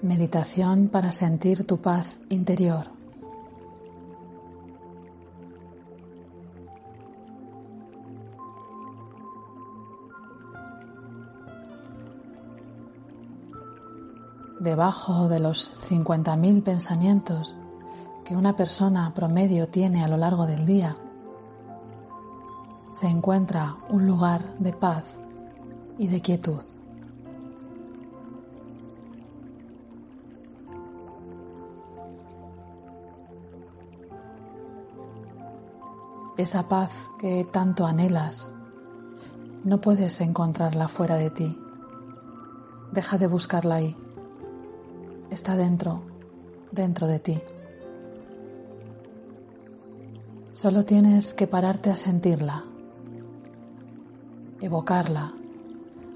Meditación para sentir tu paz interior. Debajo de los 50.000 pensamientos que una persona promedio tiene a lo largo del día, se encuentra un lugar de paz y de quietud. Esa paz que tanto anhelas, no puedes encontrarla fuera de ti. Deja de buscarla ahí. Está dentro, dentro de ti. Solo tienes que pararte a sentirla, evocarla,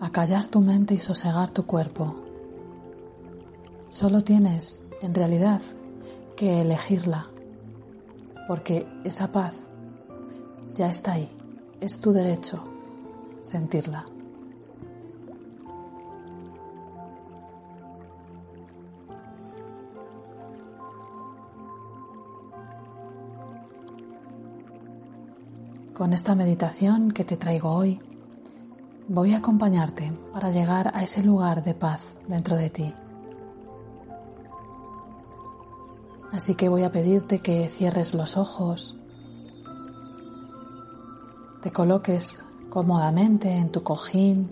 acallar tu mente y sosegar tu cuerpo. Solo tienes, en realidad, que elegirla, porque esa paz ya está ahí. Es tu derecho sentirla. Con esta meditación que te traigo hoy, voy a acompañarte para llegar a ese lugar de paz dentro de ti. Así que voy a pedirte que cierres los ojos te coloques cómodamente en tu cojín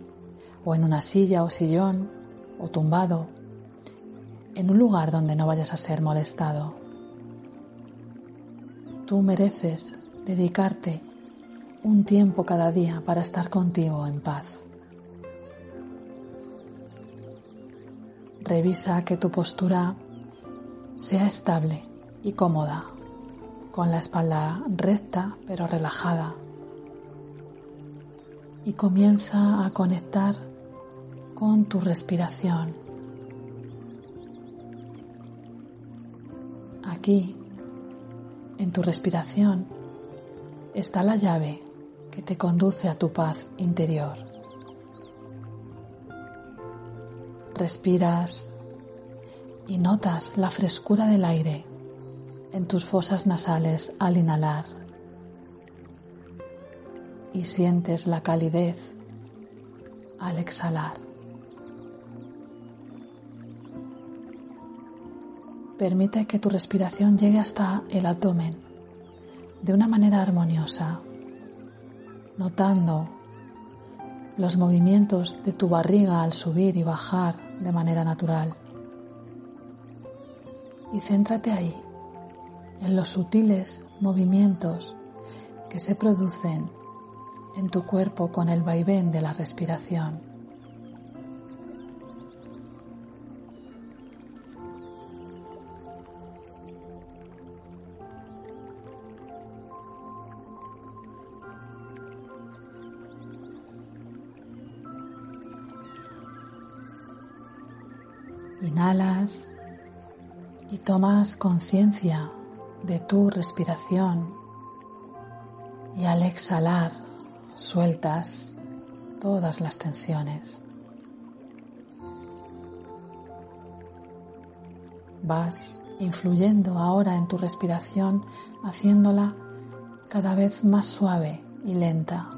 o en una silla o sillón o tumbado en un lugar donde no vayas a ser molestado. Tú mereces dedicarte un tiempo cada día para estar contigo en paz. Revisa que tu postura sea estable y cómoda, con la espalda recta pero relajada y comienza a conectar con tu respiración. Aquí, en tu respiración, está la llave que te conduce a tu paz interior. Respiras y notas la frescura del aire en tus fosas nasales al inhalar y sientes la calidez al exhalar. Permite que tu respiración llegue hasta el abdomen de una manera armoniosa, notando los movimientos de tu barriga al subir y bajar de manera natural. Y céntrate ahí, en los sutiles movimientos que se producen en tu cuerpo con el vaivén de la respiración. Inhalas y tomas conciencia de tu respiración y al exhalar sueltas todas las tensiones. Vas influyendo ahora en tu respiración, haciéndola cada vez más suave y lenta.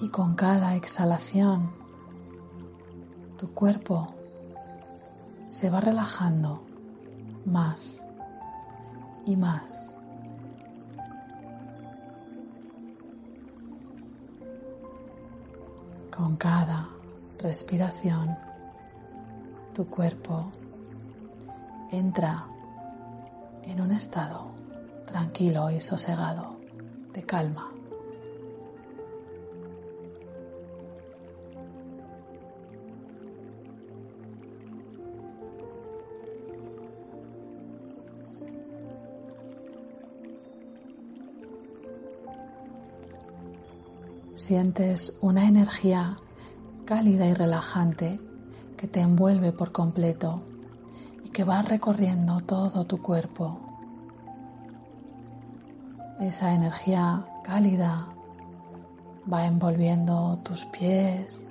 Y con cada exhalación, tu cuerpo se va relajando más y más. Con cada respiración, tu cuerpo entra en un estado tranquilo y sosegado de calma. Sientes una energía cálida y relajante que te envuelve por completo y que va recorriendo todo tu cuerpo. Esa energía cálida va envolviendo tus pies,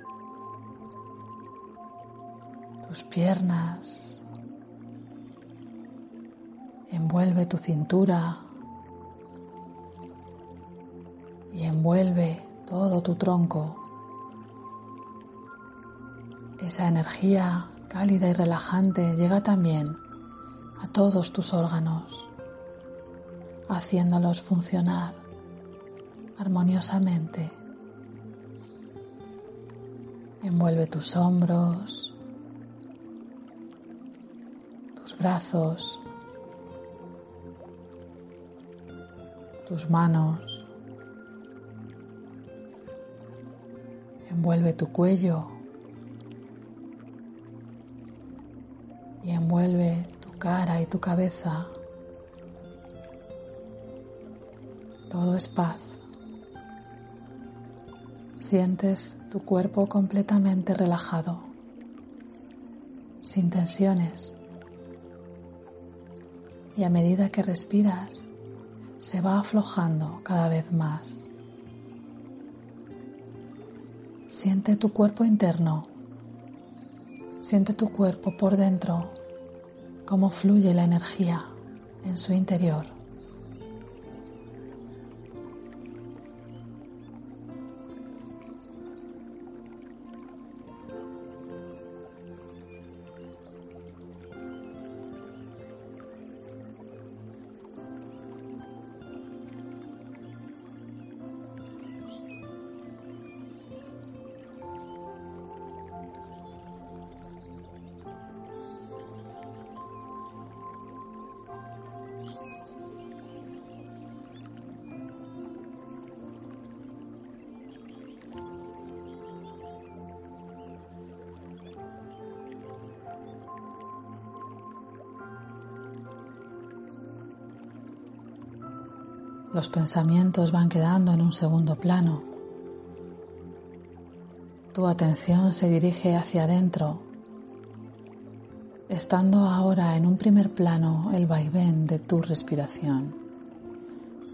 tus piernas, envuelve tu cintura y envuelve tu tronco. Esa energía cálida y relajante llega también a todos tus órganos, haciéndolos funcionar armoniosamente. Envuelve tus hombros, tus brazos, tus manos. Envuelve tu cuello y envuelve tu cara y tu cabeza. Todo es paz. Sientes tu cuerpo completamente relajado, sin tensiones. Y a medida que respiras, se va aflojando cada vez más. Siente tu cuerpo interno Siente tu cuerpo por dentro, cómo fluye la energía en su interior. Los pensamientos van quedando en un segundo plano. Tu atención se dirige hacia adentro, estando ahora en un primer plano el vaivén de tu respiración,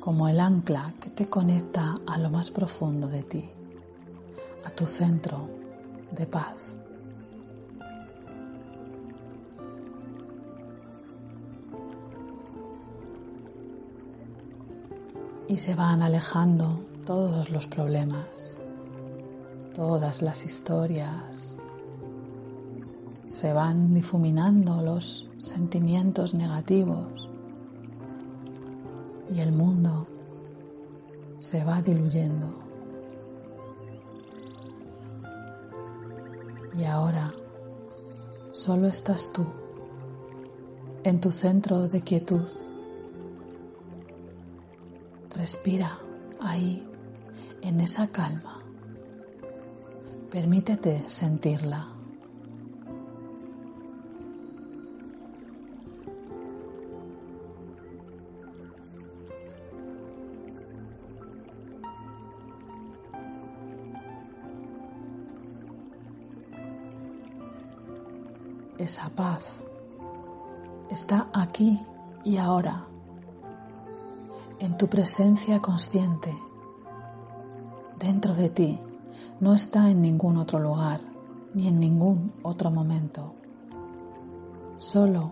como el ancla que te conecta a lo más profundo de ti, a tu centro de paz. Y se van alejando todos los problemas, todas las historias, se van difuminando los sentimientos negativos y el mundo se va diluyendo. Y ahora solo estás tú en tu centro de quietud Respira ahí, en esa calma. Permítete sentirla. Esa paz está aquí y ahora en tu presencia consciente, dentro de ti, no está en ningún otro lugar ni en ningún otro momento. Solo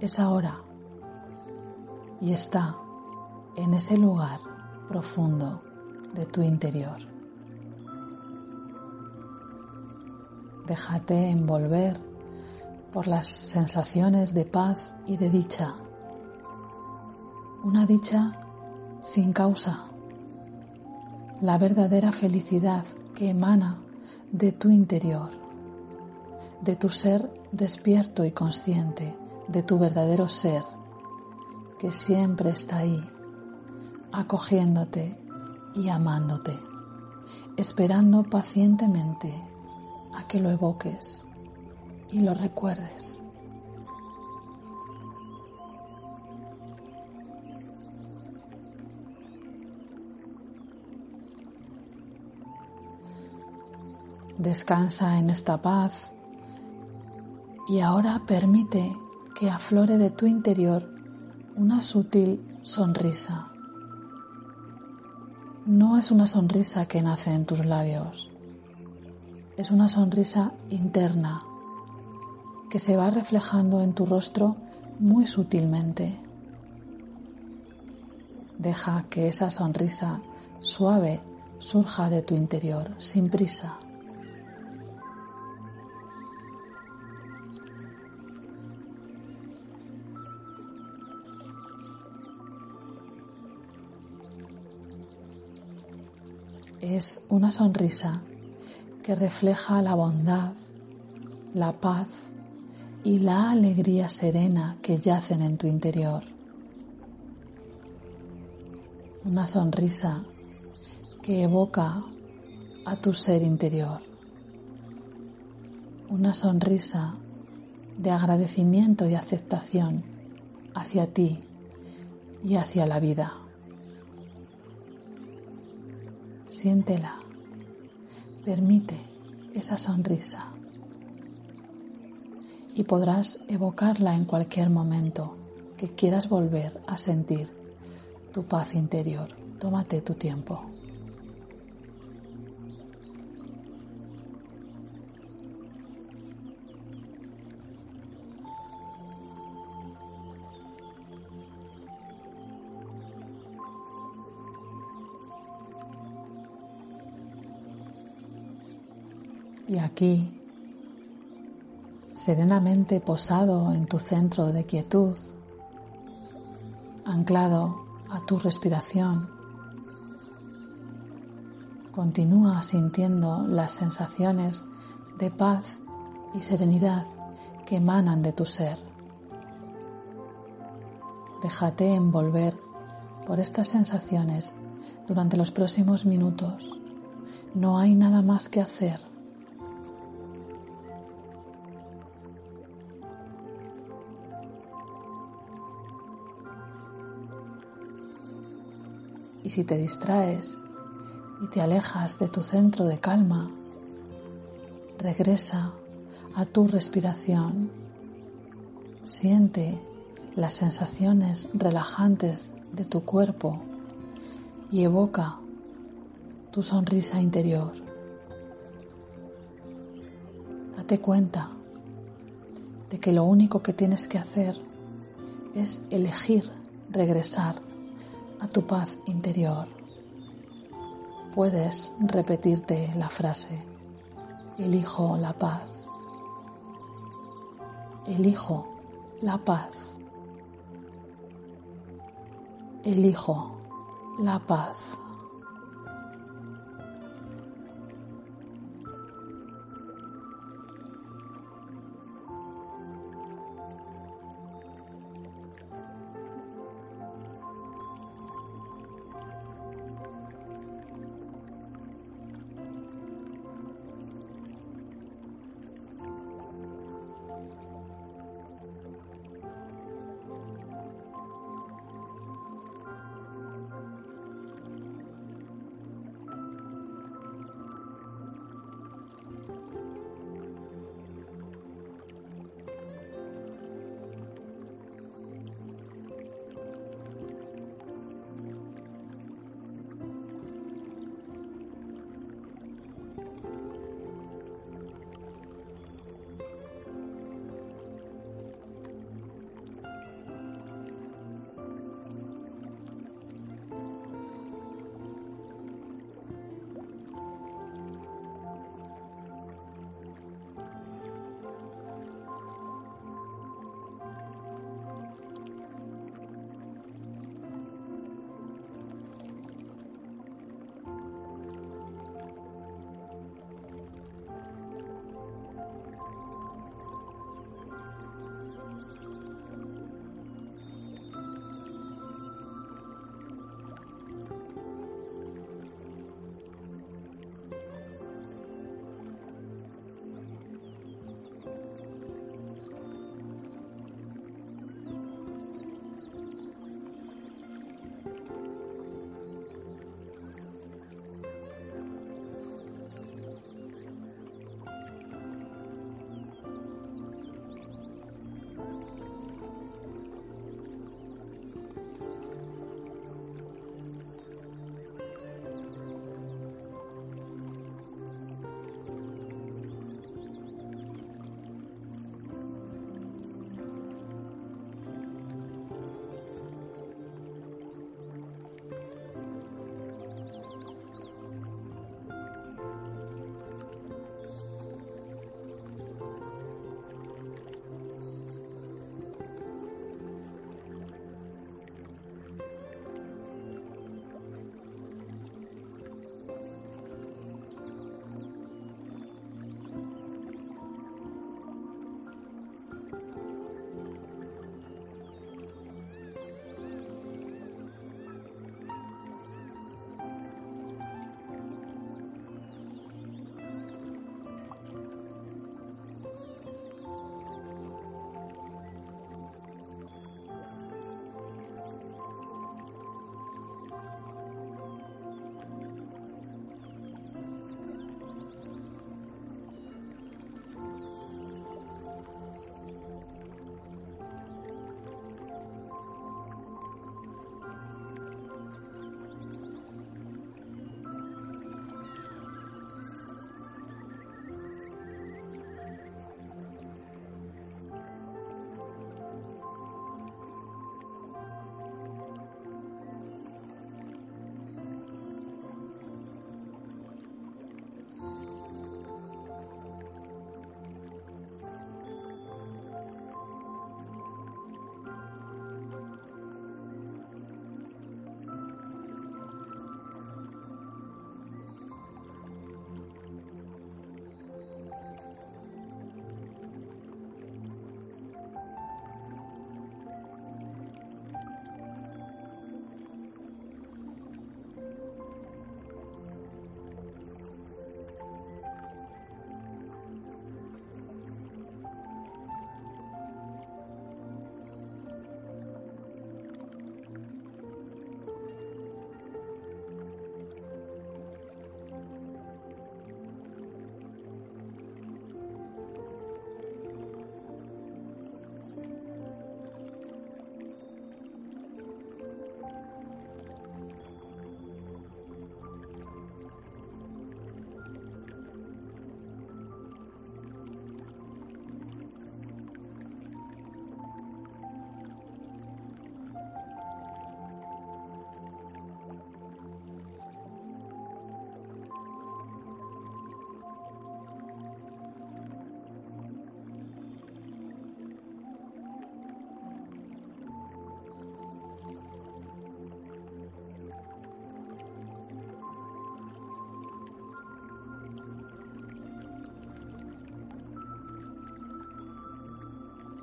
es ahora y está en ese lugar profundo de tu interior. Déjate envolver por las sensaciones de paz y de dicha una dicha sin causa, la verdadera felicidad que emana de tu interior, de tu ser despierto y consciente, de tu verdadero ser, que siempre está ahí, acogiéndote y amándote, esperando pacientemente a que lo evoques y lo recuerdes. Descansa en esta paz y ahora permite que aflore de tu interior una sutil sonrisa. No es una sonrisa que nace en tus labios, es una sonrisa interna que se va reflejando en tu rostro muy sutilmente. Deja que esa sonrisa suave surja de tu interior sin prisa. Es una sonrisa que refleja la bondad, la paz y la alegría serena que yacen en tu interior. Una sonrisa que evoca a tu ser interior. Una sonrisa de agradecimiento y aceptación hacia ti y hacia la vida. Siéntela, permite esa sonrisa y podrás evocarla en cualquier momento que quieras volver a sentir tu paz interior. Tómate tu tiempo. Y aquí, serenamente posado en tu centro de quietud, anclado a tu respiración, continúa sintiendo las sensaciones de paz y serenidad que emanan de tu ser. Déjate envolver por estas sensaciones durante los próximos minutos. No hay nada más que hacer. Y si te distraes y te alejas de tu centro de calma, regresa a tu respiración. Siente las sensaciones relajantes de tu cuerpo y evoca tu sonrisa interior. Date cuenta de que lo único que tienes que hacer es elegir regresar a tu paz interior. Puedes repetirte la frase, elijo la paz, elijo la paz, elijo la paz.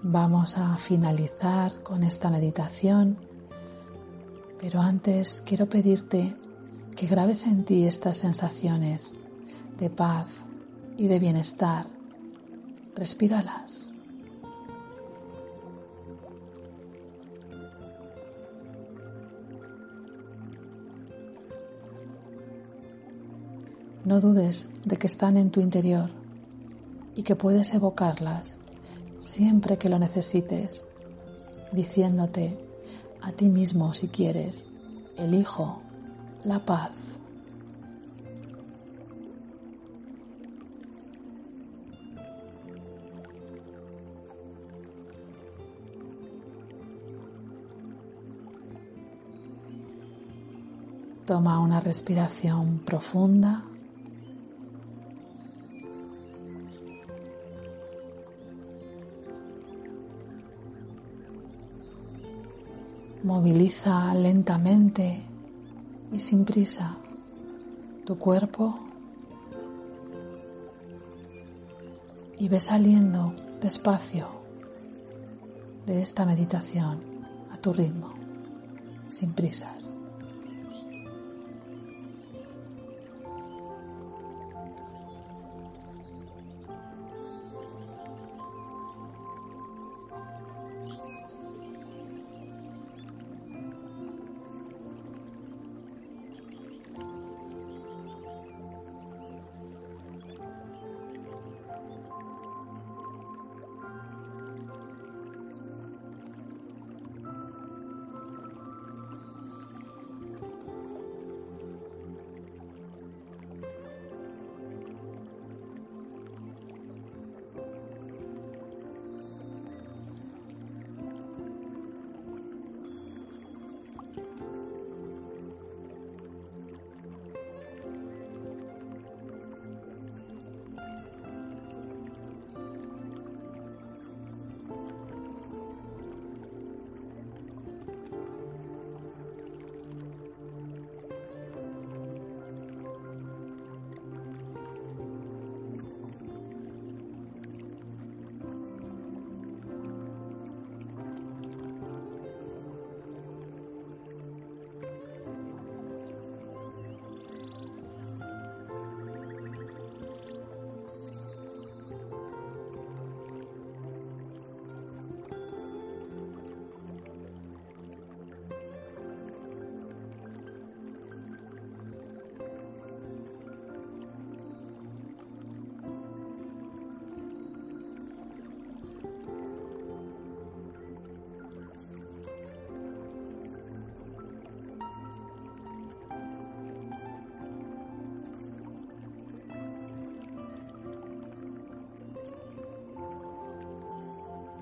Vamos a finalizar con esta meditación, pero antes quiero pedirte que grabes en ti estas sensaciones de paz y de bienestar. Respíralas. No dudes de que están en tu interior y que puedes evocarlas siempre que lo necesites, diciéndote a ti mismo si quieres, elijo la paz. Toma una respiración profunda. Moviliza lentamente y sin prisa tu cuerpo y ve saliendo despacio de esta meditación a tu ritmo, sin prisas.